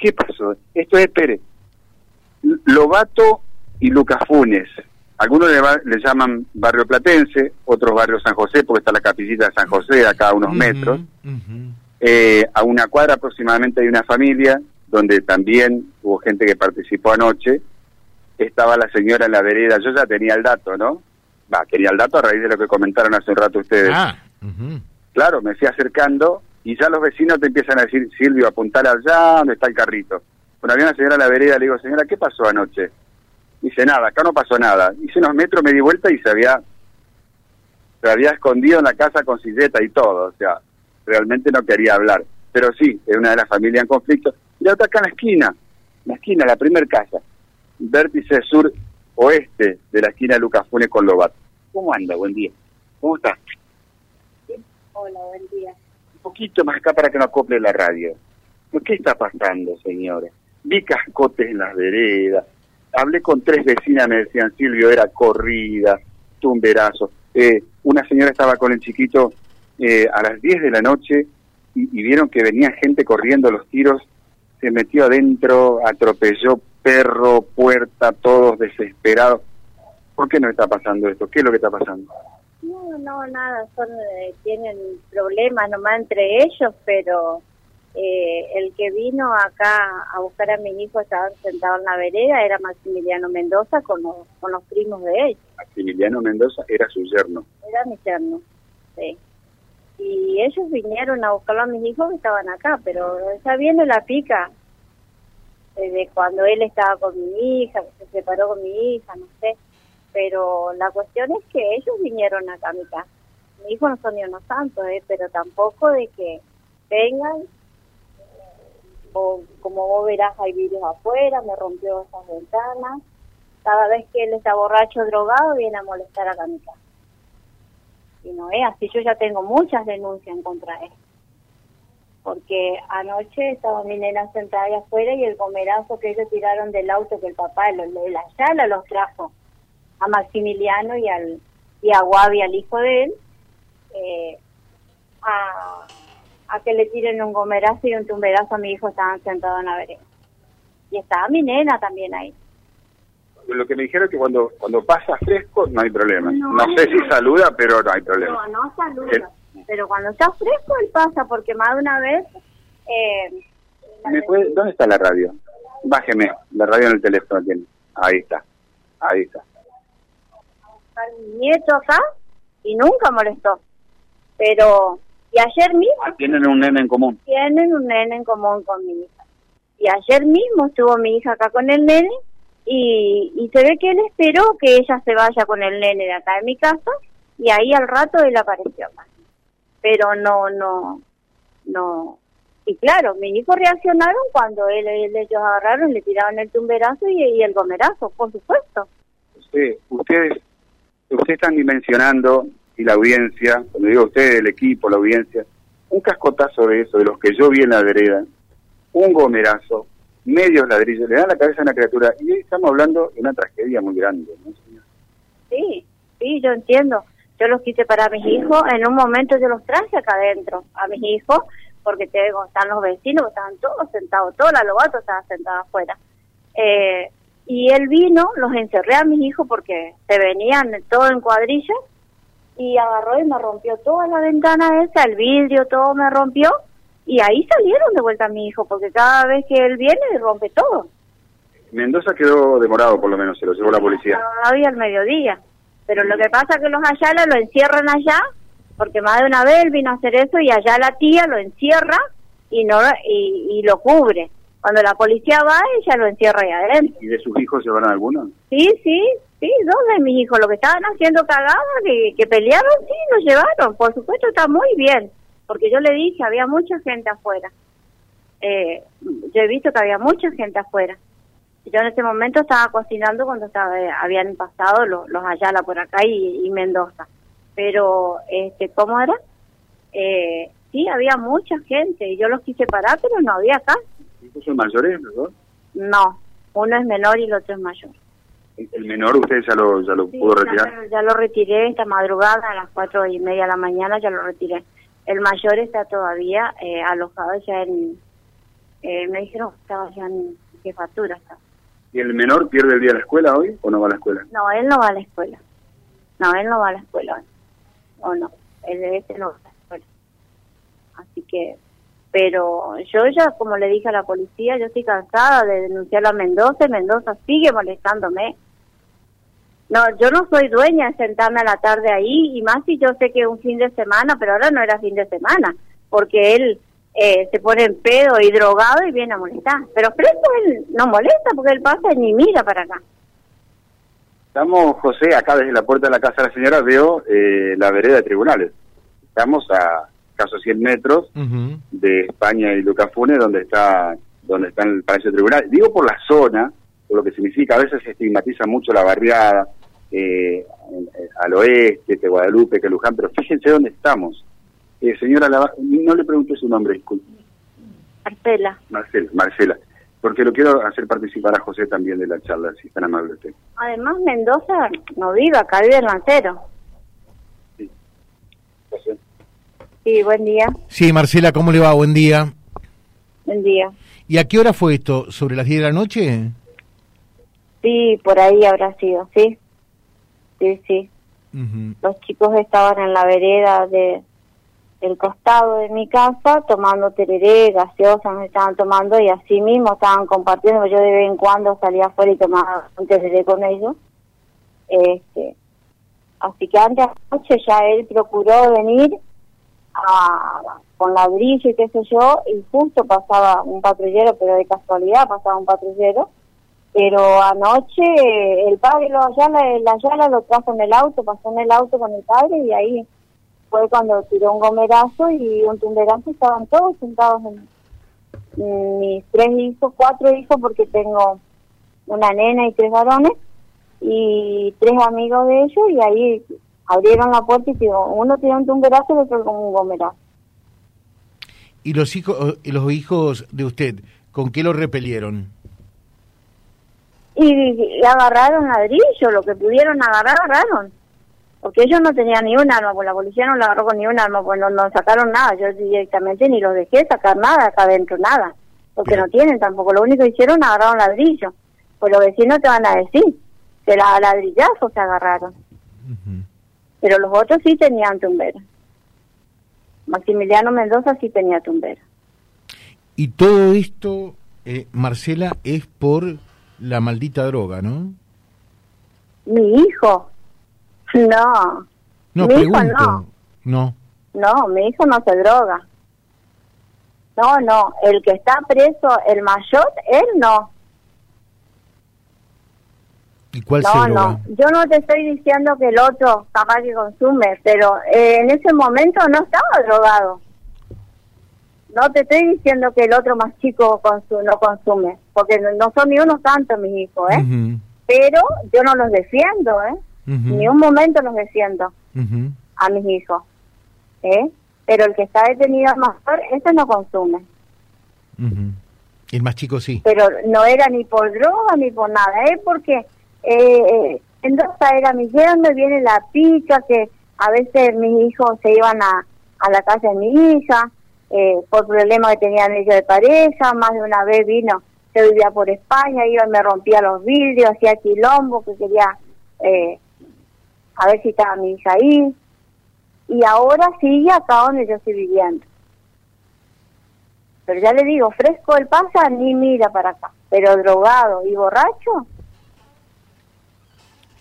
¿Qué pasó? Esto es Pérez. Lobato y Lucas Funes. Algunos le, le, llaman barrio platense, otros barrio San José, porque está la capillita de San José acá a unos metros. Eh, a una cuadra aproximadamente hay una familia donde también hubo gente que participó anoche. Estaba la señora en la vereda, yo ya tenía el dato, ¿no? Va, quería el dato a raíz de lo que comentaron hace un rato ustedes. Ah, claro, me fui acercando y ya los vecinos te empiezan a decir, Silvio, apuntar allá, donde está el carrito. Bueno, había una señora en la vereda, le digo, señora, ¿qué pasó anoche? Dice, nada, acá no pasó nada. Hice unos metros, me di vuelta y se había, se había escondido en la casa con silleta y todo. O sea, realmente no quería hablar. Pero sí, es una de las familias en conflicto. Y la otra acá en la esquina, en la esquina, la primera casa. Vértice sur oeste de la esquina de Lucas Funes con Lobato. ¿Cómo anda? Buen día. ¿Cómo está? Hola, buen día. Poquito más acá para que no acople la radio. ¿Qué está pasando, señores? Vi cascotes en las veredas. Hablé con tres vecinas, me decían, Silvio, era corrida, tumberazo. Eh, una señora estaba con el chiquito eh, a las 10 de la noche y, vieron que venía gente corriendo los tiros, se metió adentro, atropelló perro, puerta, todos desesperados. ¿Por qué no está pasando esto? ¿Qué es lo que está pasando? No, no, nada, son, eh, tienen problemas nomás entre ellos, pero eh, el que vino acá a buscar a mi hijo estaba sentado en la vereda era Maximiliano Mendoza con los, con los primos de él. Maximiliano Mendoza era su yerno. Era mi yerno, sí. Y ellos vinieron a buscarlo a mis hijos que estaban acá, pero ya viene la pica desde cuando él estaba con mi hija, que se separó con mi hija, no sé. Pero la cuestión es que ellos vinieron acá a mi casa. Mi hijo no son ni unos santos, ¿eh? pero tampoco de que vengan o como vos verás hay vidrios afuera, me rompió esas ventanas. Cada vez que él está borracho drogado viene a molestar a mi. Y no es así, yo ya tengo muchas denuncias en contra de él. Porque anoche estaba mi nena sentada ahí afuera y el gomerazo que ellos tiraron del auto que el papá de la Yala los trajo a Maximiliano y al y a Guavi, al hijo de él, eh, a a que le tiren un gomerazo y un tumberazo a mi hijo estaban sentados en la vereda. Y estaba mi nena también ahí. Lo que me dijeron es que cuando cuando pasa fresco no hay problema. No, sé si saluda, pero no hay problema. No, no saluda. Pero cuando está fresco él pasa, porque más de una vez... Eh, ¿Dónde está la radio? Bájeme, la radio en el teléfono tiene. Ahí está, ahí está. Mi nieto acá y nunca molestó. Pero y ayer mismo... Ah, tienen un nene en común. Tienen un nene en común con mi hija. Y ayer mismo estuvo mi hija acá con el nene y, y se ve que él esperó que ella se vaya con el nene de acá de mi casa y ahí al rato él apareció Pero no, no, no. Y claro, mis hijos reaccionaron cuando él, ellos agarraron, le tiraron el tumberazo y, y el gomerazo, por supuesto. Sí, ustedes, ustedes están dimensionando y la audiencia, cuando digo ustedes, el equipo, la audiencia, un cascotazo de eso, de los que yo vi en la vereda, un gomerazo, medios ladrillos, le dan la cabeza a una criatura, y estamos hablando de una tragedia muy grande, ¿no, señor? Sí, sí, yo entiendo. Yo los quise para mis hijos, en un momento yo los traje acá adentro, a mis hijos, porque están los vecinos, estaban todos sentados, todo la lobato estaba sentada afuera. Eh, y él vino, los encerré a mis hijos porque se venían todo en cuadrillas, y agarró y me rompió toda la ventana esa, el vidrio, todo me rompió y ahí salieron de vuelta a mi hijo porque cada vez que él viene rompe todo. Mendoza quedó demorado por lo menos, se lo llevó la policía. Todavía al mediodía, pero lo que pasa es que los Ayala lo encierran allá porque más de una vez él vino a hacer eso y allá la tía lo encierra y no y, y lo cubre. Cuando la policía va, ella lo encierra ahí adentro. ¿Y de sus hijos llevaron alguno? Sí, sí, Sí, dos de mis hijos, lo que estaban haciendo cagadas, que, que pelearon, sí, los llevaron. Por supuesto, está muy bien, porque yo le dije, había mucha gente afuera. Eh, yo he visto que había mucha gente afuera. Yo en ese momento estaba cocinando cuando estaba, habían pasado los, los Ayala por acá y, y Mendoza. Pero, este, ¿cómo era? Eh, sí, había mucha gente y yo los quise parar, pero no había acá. Son mayores, ¿no? No, uno es menor y el otro es mayor. ¿El menor usted ya lo, ya lo pudo retirar? Ya, lo retiré esta madrugada, a las cuatro y media de la mañana ya lo retiré. El mayor está todavía eh, alojado ya en, Eh, me dijeron que estaba ya en jefatura. ¿Y el menor pierde el día de la escuela hoy o no va a la escuela? No, él no va a la escuela. No, él no va a la escuela hoy. O no, él de este no va a la escuela. Así que, pero yo ya, como le dije a la policía, yo estoy cansada de denunciar a Mendoza Mendoza sigue molestándome. No, yo no soy dueña de sentarme a la tarde ahí, y más si yo sé que un fin de semana, pero ahora no era fin de semana, porque él eh, se pone en pedo y drogado y viene a molestar. Pero Fresco él no molesta porque él pasa y ni mira para acá. Estamos, José, acá desde la puerta de la casa de la señora veo eh, la vereda de tribunales. Estamos a casi 100 metros de España y Lucas Funes, donde está donde está el Palacio Tribunal. Digo por la zona, por lo que significa, a veces se estigmatiza mucho la barriada, eh, al oeste, que Guadalupe, que Luján, pero fíjense dónde estamos. Eh, señora, no le pregunté su nombre, disculpe. Marcela. Marcela, Marcela. Porque lo quiero hacer participar a José también de la charla, si tan amable usted. Además, Mendoza no vive acá, vive en Lancero. Sí. José. Sí, buen día. Sí, Marcela, ¿cómo le va? Buen día. Buen día. ¿Y a qué hora fue esto? ¿Sobre las 10 de la noche? Sí, por ahí habrá sido, sí. Sí, sí. Los chicos estaban en la vereda de el costado de mi casa tomando tereré, gaseosas me estaban tomando y así mismo estaban compartiendo, yo de vez en cuando salía afuera y tomaba un tereré con ellos. Este, así que antes de la noche ya él procuró venir a, con ladrillo y qué sé yo, y justo pasaba un patrullero, pero de casualidad pasaba un patrullero, pero anoche el padre lo Ayala, el Ayala lo trajo en el auto, pasó en el auto con el padre y ahí fue cuando tiró un gomerazo y un tumberazo, estaban todos sentados en, mis tres hijos, cuatro hijos porque tengo una nena y tres varones y tres amigos de ellos y ahí abrieron la puerta y uno tiró un tumberazo y el otro con un gomerazo. ¿Y los hijos, los hijos de usted, con qué lo repelieron? Y, agarraron ladrillo, lo que pudieron agarrar, agarraron. Porque ellos no tenían ni un arma, pues la policía no la agarró con ni un arma, pues no, no sacaron nada. Yo directamente ni los dejé sacar nada acá adentro, nada. Porque no tienen tampoco. Lo único que hicieron, agarraron ladrillo. Pues los vecinos te van a decir que la ladrillazo se agarraron. Pero los otros sí tenían tumbera. Maximiliano Mendoza sí tenía tumbera. Y todo esto, eh, Marcela, es por la maldita droga, ¿no? Mi hijo. No. No, mi hijo no. No. No, mi hijo no se droga. No, no. El que está preso, el mayor, él no. ¿Y cuál no, se no. Yo no te estoy diciendo que el otro capaz que consume, pero eh, en ese momento no estaba drogado. No te estoy diciendo que el otro más chico no consume, porque no son ni unos tantos mis hijos, ¿eh? Pero yo no los defiendo, ¿eh? Ni un momento los defiendo a mis hijos, ¿eh? Pero el que está detenido mayor, ese no consume. El más chico sí. Pero no era ni por droga ni por nada, ¿eh? Porque eh, entonces era mi donde viene la pica, que a veces mis hijos se iban a, a la casa de mi hija, eh, por problemas que tenían ellos de pareja, más de una vez vino, se vivía por España, iba y me rompía los vidrios, hacía quilombo, que quería eh, a ver si estaba mi hija ahí. Y ahora sigue acá donde yo estoy viviendo. Pero ya le digo, fresco el pasa, ni mira para acá. Pero drogado y borracho,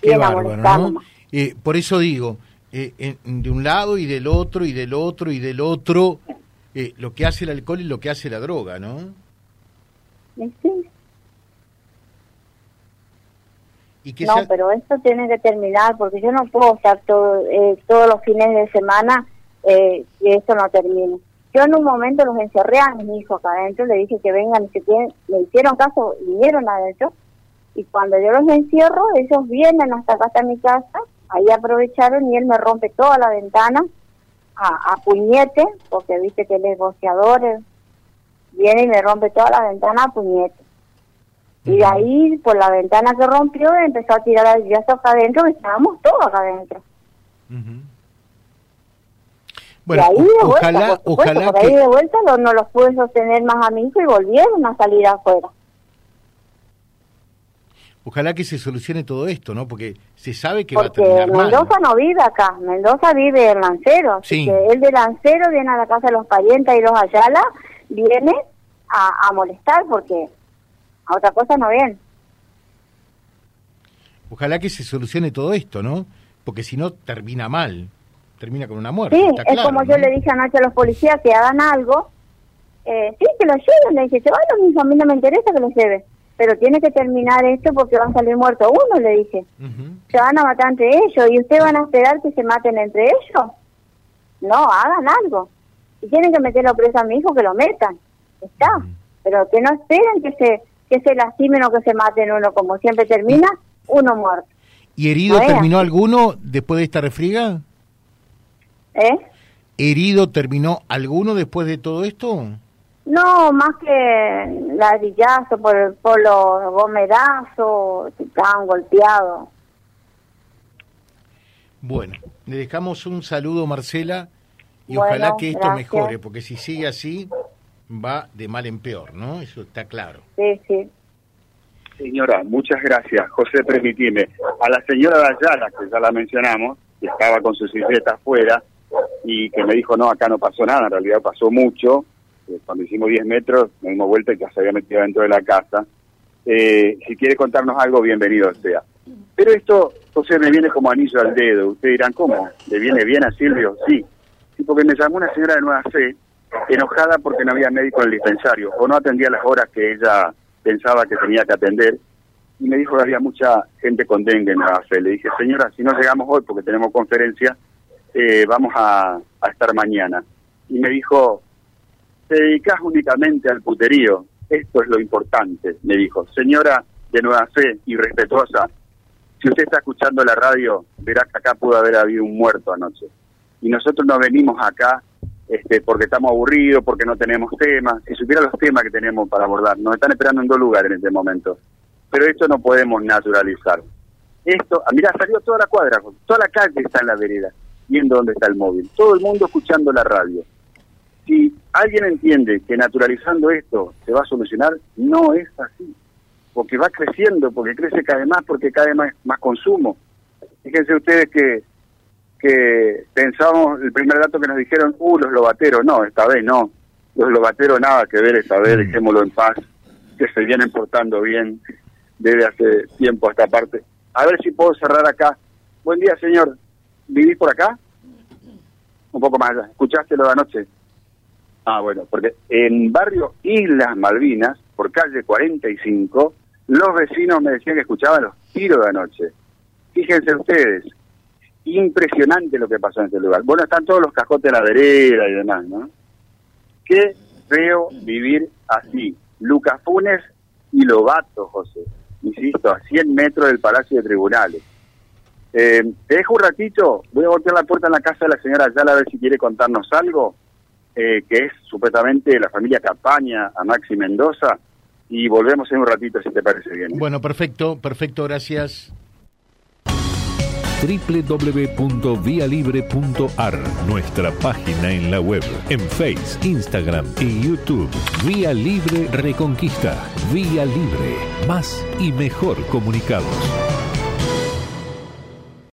Qué bárbaro, eh, por eso digo, de un lado y del otro y del otro y del otro, eh, lo que hace el alcohol y lo que hace la droga, ¿no? Sí. ¿Y no, pero esto tiene que terminar porque yo no puedo estar todo, eh, todos los fines de semana eh, que esto no termine. Yo en un momento los encerré a mis hijos acá adentro, le dije que vengan y que tienen, me hicieron caso, vinieron adentro y cuando yo los encierro, ellos vienen hasta acá, hasta mi casa, ahí aprovecharon y él me rompe toda la ventana a, puñete, porque viste que él es boceador, viene y me rompe toda la ventana a puñete. Y de ahí, por la ventana que rompió, empezó a tirar las acá adentro, y estábamos todos acá adentro. Bueno, y ahí de vuelta, ojalá, ahí de vuelta no, no los pude sostener más a mi hijo y volvieron a salir afuera. Ojalá que se solucione todo esto, ¿no? Porque se sabe que va a terminar Mendoza no vive acá, Mendoza vive en Lancero. Sí. que él de Lancero viene a la casa de los parientes y los Ayala, viene a, a molestar porque a otra cosa no viene. Ojalá que se solucione todo esto, ¿no? Porque si no, termina mal. Termina con una muerte. Sí, es como yo le dije anoche a los policías que hagan algo. Eh, sí, que lo lleven. Le dije, se va lo mismo, a mí no me interesa que lo lleve. Pero tiene que terminar esto porque va a salir muerto uno, le dije. Se van a matar entre ellos. ¿Y ustedes van a esperar que se maten entre ellos? No, hagan algo. Si tienen que meterlo preso a mi hijo, que lo metan. Está. Pero que no esperen que se que se lastimen o que se maten uno, como siempre termina, uno muerto. ¿Y herido terminó alguno después de esta refriega? ¿Eh? ¿Herido terminó alguno después de todo esto? No, más que ladrillazo por, por los gomedazos, estaban golpeados. Bueno, le dejamos un saludo, Marcela, y ojalá que esto mejore, porque si sigue así, va de mal en peor, ¿no? Eso está claro. Sí, sí. Señora, muchas gracias. José, permitime. A la señora Dayala, que ya la mencionamos, que estaba con su silleta afuera y que me dijo, no, acá no pasó nada, en realidad pasó mucho. Eh, cuando hicimos 10 metros, me dimos vuelta y ya se había metido dentro de la casa. Eh, si quiere contarnos algo, bienvenido sea. Pero esto, José, me viene como anillo al dedo. Ustedes dirán, ¿cómo? ¿Le viene bien a Silvio? Sí. Sí, porque me llamó una señora de Nueva Fe, enojada porque no había médico en el dispensario, o no atendía las horas que ella pensaba que tenía que atender y me dijo que había mucha gente con dengue en la fe. Le dije, señora, si no llegamos hoy porque tenemos conferencia, eh, vamos a, estar mañana. Y me dijo, te dedicas únicamente al puterío, esto es lo importante, me dijo. Señora de Nueva Fe y respetuosa, si usted está escuchando la radio, verá que acá pudo haber habido un muerto anoche. Y nosotros no venimos acá este, porque estamos aburridos, porque no tenemos temas. Si supiera los temas que tenemos para abordar, nos están esperando en dos lugares en este momento. Pero esto no podemos naturalizar. Esto, ah, mira, salió toda la cuadra, toda la calle está en la vereda, viendo dónde está el móvil. Todo el mundo escuchando la radio. Alguien entiende que naturalizando esto se va a solucionar, no es así. Porque va creciendo, porque crece cada vez más, porque cada vez más, más consumo. Fíjense ustedes que que pensamos, el primer dato que nos dijeron, uh, los lobateros, no, esta vez no, los lobateros nada que ver esta vez, mm. dejémoslo en paz, que se vienen portando bien desde hace tiempo esta parte. A ver si puedo cerrar acá. Buen día, señor. ¿Vivís por acá? Un poco más allá. ¿Escuchaste lo de anoche? Ah, bueno, porque en barrio Islas Malvinas, por calle 45, los vecinos me decían que escuchaban los tiros de anoche. Fíjense ustedes, impresionante lo que pasó en ese lugar. Bueno, están todos los cajotes de la vereda y demás, ¿no? Qué feo vivir así. Lucas Funes y Lobato, José. Insisto, a 100 metros del Palacio de Tribunales. Eh, te dejo un ratito, voy a voltear la puerta en la casa de la señora Ayala a ver si quiere contarnos algo, eh, que es supuestamente la familia Campaña a Maxi Mendoza, y volvemos en un ratito si te parece bien. ¿eh? Bueno, perfecto, perfecto, gracias www.vialibre.ar, nuestra página en la web, en Face, Instagram y YouTube. Vía Libre Reconquista. Vía Libre. Más y mejor comunicados.